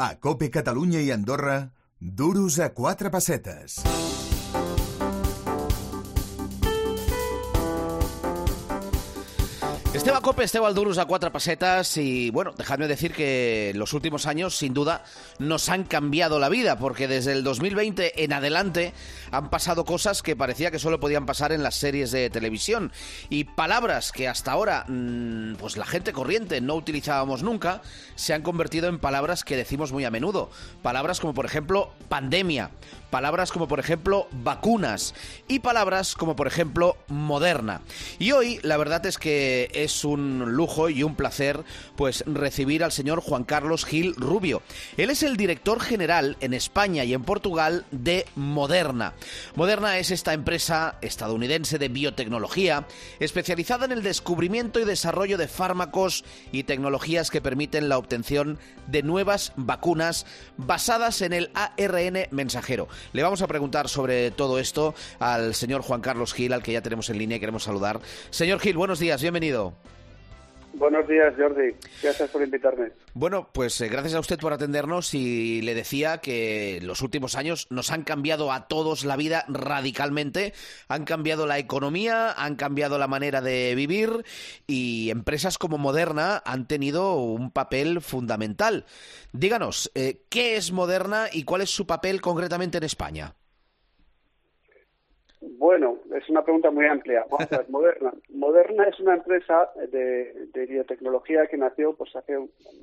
A Cope Catalunya i Andorra, duros a quatre pessetes. Esteba Cope, Esteba Aldurus a cuatro pasetas y bueno, dejadme decir que los últimos años sin duda nos han cambiado la vida porque desde el 2020 en adelante han pasado cosas que parecía que solo podían pasar en las series de televisión y palabras que hasta ahora mmm, pues la gente corriente no utilizábamos nunca se han convertido en palabras que decimos muy a menudo. Palabras como por ejemplo pandemia, palabras como por ejemplo vacunas y palabras como por ejemplo moderna. Y hoy la verdad es que es un lujo y un placer pues recibir al señor Juan Carlos Gil Rubio. Él es el director general en España y en Portugal de Moderna. Moderna es esta empresa estadounidense de biotecnología especializada en el descubrimiento y desarrollo de fármacos y tecnologías que permiten la obtención de nuevas vacunas basadas en el ARN mensajero. Le vamos a preguntar sobre todo esto al señor Juan Carlos Gil, al que ya tenemos en línea y queremos saludar. Señor Gil, buenos días, bienvenido. Buenos días, Jordi. Gracias por invitarme. Bueno, pues eh, gracias a usted por atendernos y le decía que los últimos años nos han cambiado a todos la vida radicalmente. Han cambiado la economía, han cambiado la manera de vivir y empresas como Moderna han tenido un papel fundamental. Díganos, eh, ¿qué es Moderna y cuál es su papel concretamente en España? Bueno, es una pregunta muy amplia. Vamos a ver, Moderna. Moderna es una empresa de, de, biotecnología que nació pues hace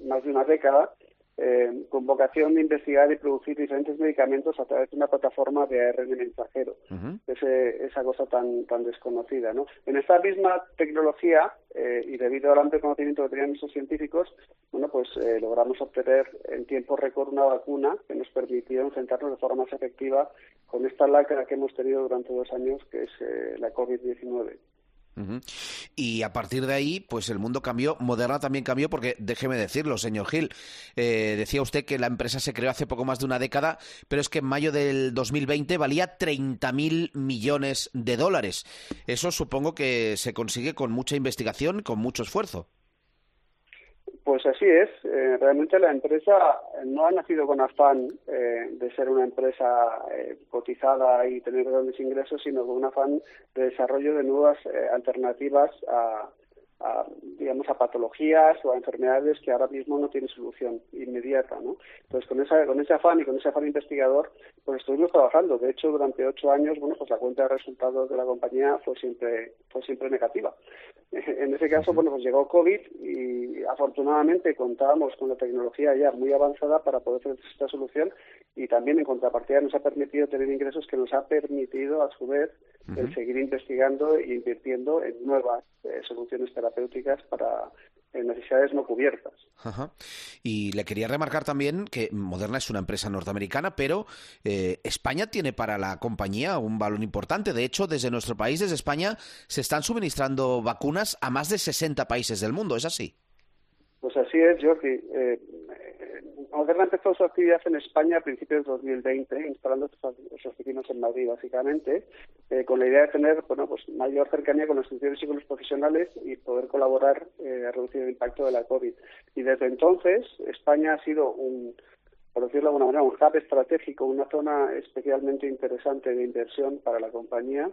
más de una década eh, con vocación de investigar y producir diferentes medicamentos a través de una plataforma de ARN mensajero. Uh -huh. Ese, esa cosa tan, tan desconocida. ¿no? En esta misma tecnología, eh, y debido al amplio conocimiento que tenían nuestros científicos, bueno, pues eh, logramos obtener en tiempo récord una vacuna que nos permitió enfrentarnos de forma más efectiva con esta lacra que hemos tenido durante dos años, que es eh, la COVID-19. Y a partir de ahí, pues el mundo cambió, Moderna también cambió, porque déjeme decirlo, señor Gil, eh, decía usted que la empresa se creó hace poco más de una década, pero es que en mayo del 2020 valía 30.000 millones de dólares. Eso supongo que se consigue con mucha investigación, con mucho esfuerzo. Pues así es. Eh, realmente la empresa no ha nacido con afán eh, de ser una empresa eh, cotizada y tener grandes ingresos, sino con un afán de desarrollo de nuevas eh, alternativas a, a, digamos, a patologías o a enfermedades que ahora mismo no tienen solución inmediata, ¿no? Entonces, con, esa, con ese afán y con ese afán investigador, pues estuvimos trabajando. De hecho, durante ocho años, bueno, pues la cuenta de resultados de la compañía fue siempre, fue siempre negativa. En ese caso, bueno, pues llegó COVID y afortunadamente contábamos con la tecnología ya muy avanzada para poder hacer esta solución también en contrapartida nos ha permitido tener ingresos que nos ha permitido a su vez uh -huh. el seguir investigando e invirtiendo en nuevas eh, soluciones terapéuticas para necesidades no cubiertas. Ajá. Y le quería remarcar también que Moderna es una empresa norteamericana, pero eh, España tiene para la compañía un valor importante. De hecho, desde nuestro país, desde España, se están suministrando vacunas a más de 60 países del mundo. ¿Es así? Pues así es, Jordi. Eh, Moderna empezó su actividad en España a principios de 2020, instalando sus oficinas en Madrid, básicamente, eh, con la idea de tener bueno, pues mayor cercanía con los estudiantes y con los profesionales y poder colaborar eh, a reducir el impacto de la COVID. Y desde entonces, España ha sido un, por decirlo de alguna manera, un hub estratégico, una zona especialmente interesante de inversión para la compañía.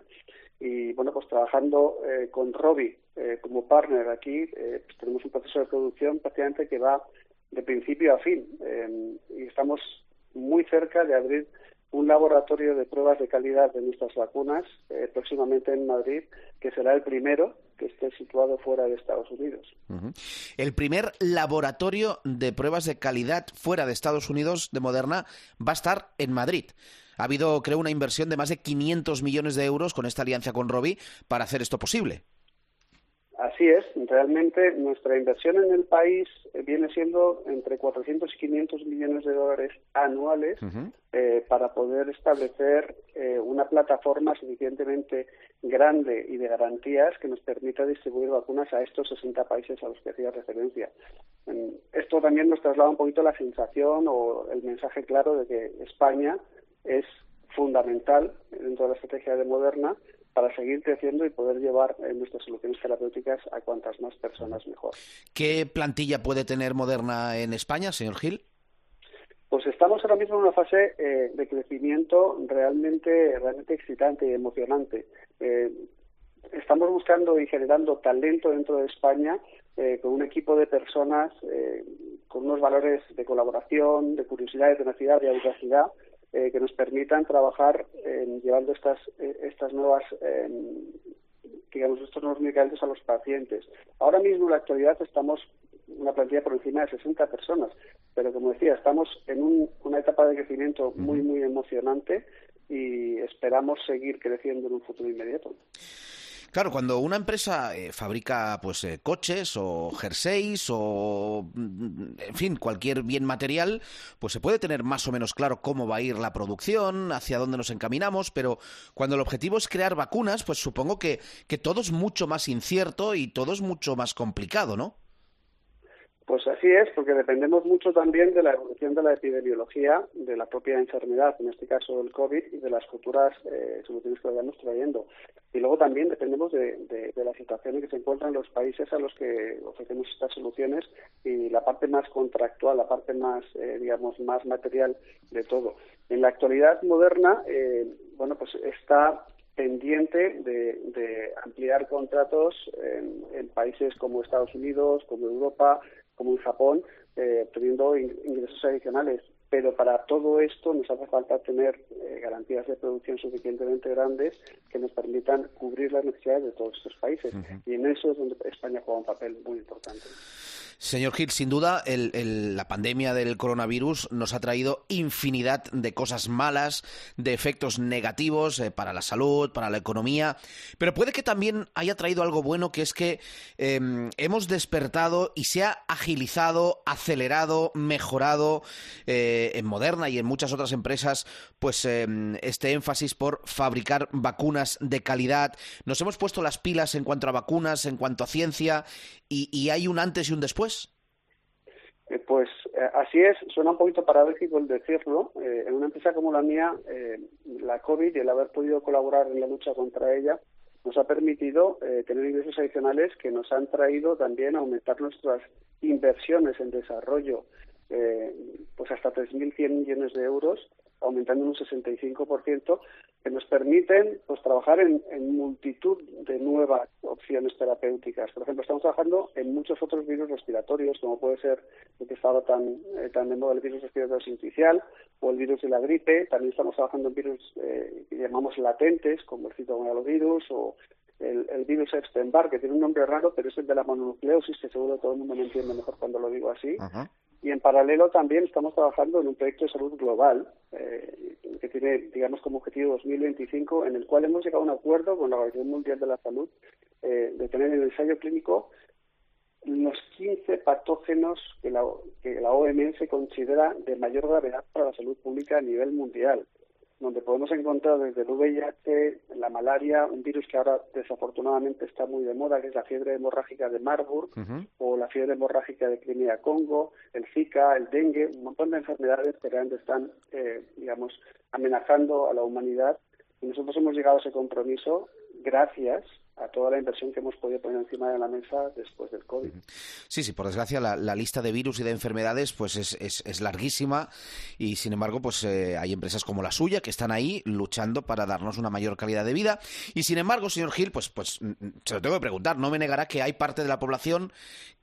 Y bueno, pues trabajando eh, con Robi eh, como partner aquí, eh, pues tenemos un proceso de producción prácticamente que va de principio a fin. Eh, y estamos muy cerca de abrir un laboratorio de pruebas de calidad de nuestras vacunas eh, próximamente en Madrid, que será el primero que esté situado fuera de Estados Unidos. El primer laboratorio de pruebas de calidad fuera de Estados Unidos de Moderna va a estar en Madrid. Ha habido, creo, una inversión de más de 500 millones de euros con esta alianza con Robi para hacer esto posible. Así es, realmente nuestra inversión en el país viene siendo entre 400 y 500 millones de dólares anuales uh -huh. eh, para poder establecer eh, una plataforma suficientemente grande y de garantías que nos permita distribuir vacunas a estos 60 países a los que hacía referencia. Esto también nos traslada un poquito la sensación o el mensaje claro de que España es fundamental dentro de la estrategia de Moderna para seguir creciendo y poder llevar eh, nuestras soluciones terapéuticas a cuantas más personas mejor. ¿Qué plantilla puede tener Moderna en España, señor Gil? Pues estamos ahora mismo en una fase eh, de crecimiento realmente, realmente excitante y emocionante. Eh, estamos buscando y generando talento dentro de España eh, con un equipo de personas con unos valores de colaboración, de curiosidad, de tenacidad, de audacidad, que nos permitan trabajar llevando estas, estas nuevas digamos, estos nuevos medicamentos a los pacientes. Ahora mismo, en la actualidad, estamos una plantilla por encima de 60 personas. Pero como decía, estamos en una etapa de crecimiento muy, muy emocionante y esperamos seguir creciendo en un futuro inmediato. Claro, cuando una empresa eh, fabrica pues eh, coches o jerseys o mm, en fin, cualquier bien material, pues se puede tener más o menos claro cómo va a ir la producción, hacia dónde nos encaminamos, pero cuando el objetivo es crear vacunas, pues supongo que, que todo es mucho más incierto y todo es mucho más complicado, ¿no? Pues así es, porque dependemos mucho también de la evolución de la epidemiología, de la propia enfermedad, en este caso el COVID, y de las futuras eh, soluciones que vayamos trayendo. Y luego también dependemos de, de, la situación en que se encuentran los países a los que ofrecemos estas soluciones y la parte más contractual, la parte más, eh, digamos, más material de todo. En la actualidad moderna, eh, bueno, pues está pendiente de, de ampliar contratos en, en, países como Estados Unidos, como Europa, como en Japón, eh, teniendo ingresos adicionales. Pero para todo esto nos hace falta tener eh, garantías de producción suficientemente grandes que nos permitan cubrir las necesidades de todos estos países. Y en eso es donde España juega un papel muy importante. Señor Gil, sin duda la pandemia del coronavirus nos ha traído infinidad de cosas malas, de efectos negativos eh, para la salud, para la economía, pero puede que también haya traído algo bueno, que es que em, hemos despertado y se ha agilizado, acelerado, mejorado eh, en Moderna y en muchas otras empresas, pues em, este énfasis por fabricar vacunas de calidad. Nos hemos puesto las pilas en cuanto a vacunas, en cuanto a ciencia, y hay un antes y un después. Eh, pues eh, así es, suena un poquito paradójico el decirlo. Eh, en una empresa como la mía, la COVID y el haber podido colaborar en la lucha contra ella nos ha permitido tener ingresos adicionales que nos han traído también a aumentar nuestras inversiones en desarrollo, pues hasta 3.100 millones de euros aumentando un 65%, que nos permiten pues trabajar en, multitud de nuevas opciones terapéuticas. Por ejemplo, estamos trabajando en muchos otros virus respiratorios, como puede ser el que está tan, eh, tan de moda el virus respiratorio sincicial o el virus de la gripe. También estamos trabajando en virus eh, que llamamos latentes, como el citomegalovirus o el, virus Epstein-Barr, que tiene un nombre raro, pero es el de la mononucleosis, que seguro todo el mundo me entiende mejor cuando lo digo así. Y en paralelo también estamos trabajando en un proyecto de salud global eh, que tiene, digamos, como objetivo 2025, en el cual hemos llegado a un acuerdo con la Organización Mundial de la Salud eh, de tener en el ensayo clínico los 15 patógenos que la, que la OMS considera de mayor gravedad para la salud pública a nivel mundial donde podemos encontrar desde el VIH, la malaria, un virus que ahora desafortunadamente está muy de moda, que es la fiebre hemorrágica de Marburg, o la fiebre hemorrágica de Crimea-Congo, el Zika, el dengue, un montón de enfermedades que realmente están, eh, digamos, amenazando a la humanidad. Y nosotros hemos llegado a ese compromiso gracias a toda la inversión que hemos podido poner encima de la mesa después del COVID. Sí, sí, por desgracia la, lista de virus y de enfermedades pues es, es, larguísima y sin embargo pues eh, hay empresas como la suya que están ahí luchando para darnos una mayor calidad de vida y sin embargo, señor Gil, pues, pues mm, mm, se lo tengo que preguntar, no me negará que hay parte de la población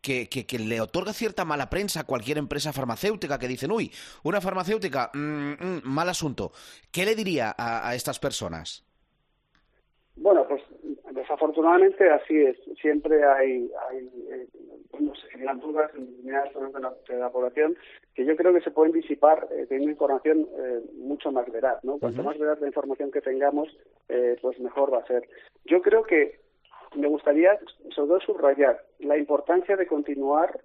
que, que, le otorga cierta mala prensa a cualquier empresa farmacéutica que dicen, uy, una farmacéutica, mm, mal asunto. ¿Qué le diría a estas personas? Bueno, pues Desafortunadamente así es. Siempre hay, hay eh, no sé, dudas en determinadas zonas de la, de la, población que yo creo que se pueden disipar eh, teniendo información eh, mucho más veraz. ¿no? Cuanto más veraz la información que tengamos, eh, pues mejor va a ser. Yo creo que me gustaría sobre todo subrayar la importancia de continuar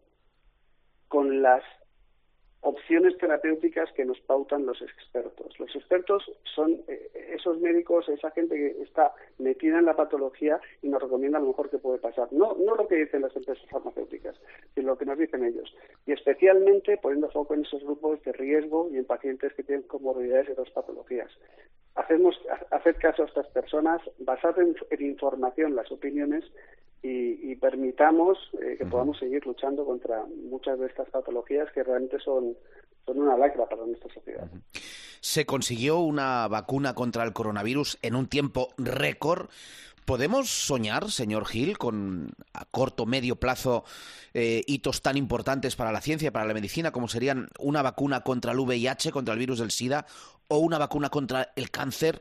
con las opciones terapéuticas que nos pautan los expertos. Los expertos son eh, esos médicos, esa gente que está metida en la patología y nos recomienda lo mejor que puede pasar. No, no lo que dicen las empresas farmacéuticas, sino lo que nos dicen ellos. Y especialmente poniendo foco en esos grupos de riesgo y en pacientes que tienen comorbilidades y otras patologías. Hacemos, hacer caso a estas personas, basado en, en información las opiniones y, permitamos eh, que podamos seguir luchando contra muchas de estas patologías que realmente son, son una lacra para nuestra sociedad. Se consiguió una vacuna contra el coronavirus en un tiempo récord. ¿Podemos soñar, señor Gil, con a corto, medio plazo eh, hitos tan importantes para la ciencia para la medicina como serían una vacuna contra el VIH, contra el virus del SIDA, o una vacuna contra el cáncer?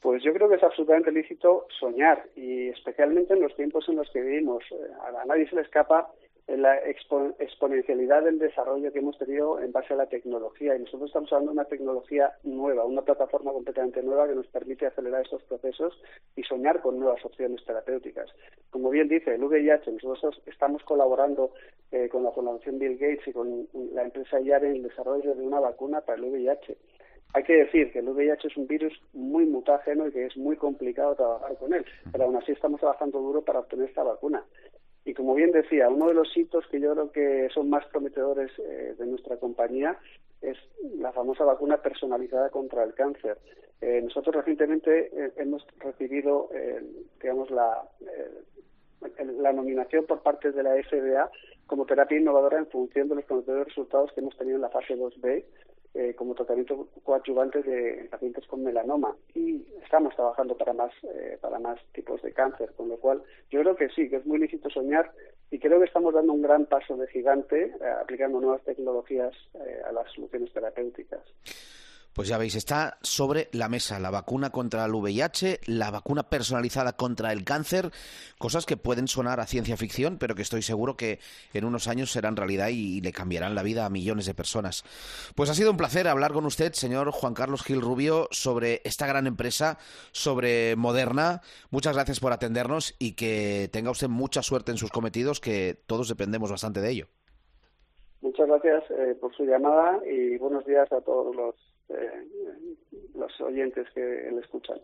Pues yo creo que es absolutamente lícito soñar y especialmente en los tiempos en los que vivimos. Eh, a nadie se le escapa la exponencialidad del desarrollo que hemos tenido en base a la tecnología. Y nosotros estamos hablando de una tecnología nueva, una plataforma completamente nueva que nos permite acelerar estos procesos y soñar con nuevas opciones terapéuticas. Como bien dice el VIH, nosotros estamos colaborando eh, con la Fundación Bill Gates y con la empresa IARE en el desarrollo de una vacuna para el VIH. Hay que decir que el VIH es un virus muy mutágeno y que es muy complicado trabajar con él, pero aún así estamos trabajando duro para obtener esta vacuna. Y como bien decía, uno de los hitos que yo creo que son más prometedores eh, de nuestra compañía es la famosa vacuna personalizada contra el cáncer. Eh, nosotros recientemente eh, hemos recibido, digamos, la, la nominación por parte de la FDA como terapia innovadora en función de los prometedores resultados que hemos tenido en la fase 2B eh, como tratamiento coadyuvante de pacientes con melanoma. Y estamos trabajando para más eh, para más tipos de cáncer con lo cual yo creo que sí que es muy lícito soñar y creo que estamos dando un gran paso de gigante eh, aplicando nuevas tecnologías a las soluciones terapéuticas pues ya veis, está sobre la mesa la vacuna contra el VIH, la vacuna personalizada contra el cáncer, cosas que pueden sonar a ciencia ficción, pero que estoy seguro que en unos años serán realidad y le cambiarán la vida a millones de personas. Pues ha sido un placer hablar con usted, señor Juan Carlos Gil Rubio, sobre esta gran empresa, sobre Moderna. Muchas gracias por atendernos y que tenga usted mucha suerte en sus cometidos, que todos dependemos bastante de ello. Muchas gracias eh, por su llamada y buenos días a todos los eh, los oyentes que le escuchan.